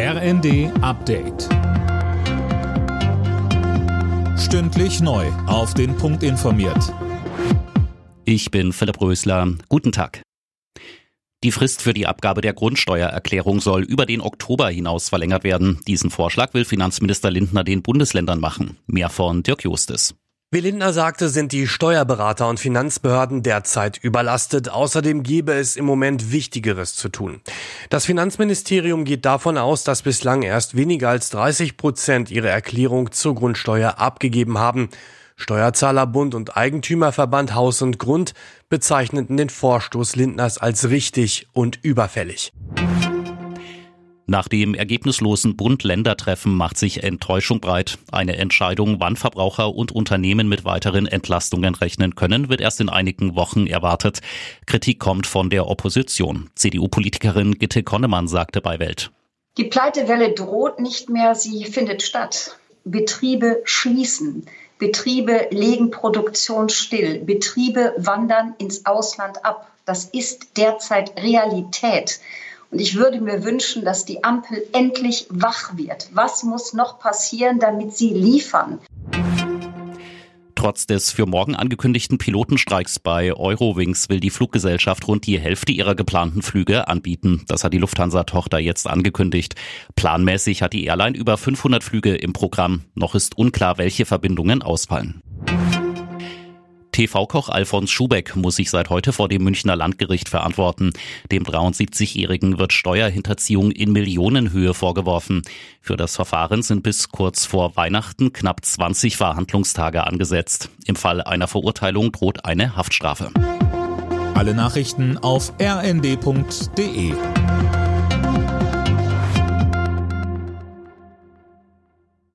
RND Update. Stündlich neu. Auf den Punkt informiert. Ich bin Philipp Rösler. Guten Tag. Die Frist für die Abgabe der Grundsteuererklärung soll über den Oktober hinaus verlängert werden. Diesen Vorschlag will Finanzminister Lindner den Bundesländern machen. Mehr von Dirk Justes. Wie Lindner sagte, sind die Steuerberater und Finanzbehörden derzeit überlastet. Außerdem gäbe es im Moment Wichtigeres zu tun. Das Finanzministerium geht davon aus, dass bislang erst weniger als 30 Prozent ihre Erklärung zur Grundsteuer abgegeben haben. Steuerzahlerbund und Eigentümerverband Haus und Grund bezeichneten den Vorstoß Lindners als richtig und überfällig. Nach dem ergebnislosen Bund-Länder-Treffen macht sich Enttäuschung breit. Eine Entscheidung, wann Verbraucher und Unternehmen mit weiteren Entlastungen rechnen können, wird erst in einigen Wochen erwartet. Kritik kommt von der Opposition. CDU-Politikerin Gitte Konnemann sagte bei Welt. Die Pleitewelle droht nicht mehr, sie findet statt. Betriebe schließen. Betriebe legen Produktion still. Betriebe wandern ins Ausland ab. Das ist derzeit Realität. Und ich würde mir wünschen, dass die Ampel endlich wach wird. Was muss noch passieren, damit sie liefern? Trotz des für morgen angekündigten Pilotenstreiks bei Eurowings will die Fluggesellschaft rund die Hälfte ihrer geplanten Flüge anbieten. Das hat die Lufthansa-Tochter jetzt angekündigt. Planmäßig hat die Airline über 500 Flüge im Programm. Noch ist unklar, welche Verbindungen ausfallen. TV-Koch Alfons Schubeck muss sich seit heute vor dem Münchner Landgericht verantworten. Dem 73-Jährigen wird Steuerhinterziehung in Millionenhöhe vorgeworfen. Für das Verfahren sind bis kurz vor Weihnachten knapp 20 Verhandlungstage angesetzt. Im Fall einer Verurteilung droht eine Haftstrafe. Alle Nachrichten auf rnd.de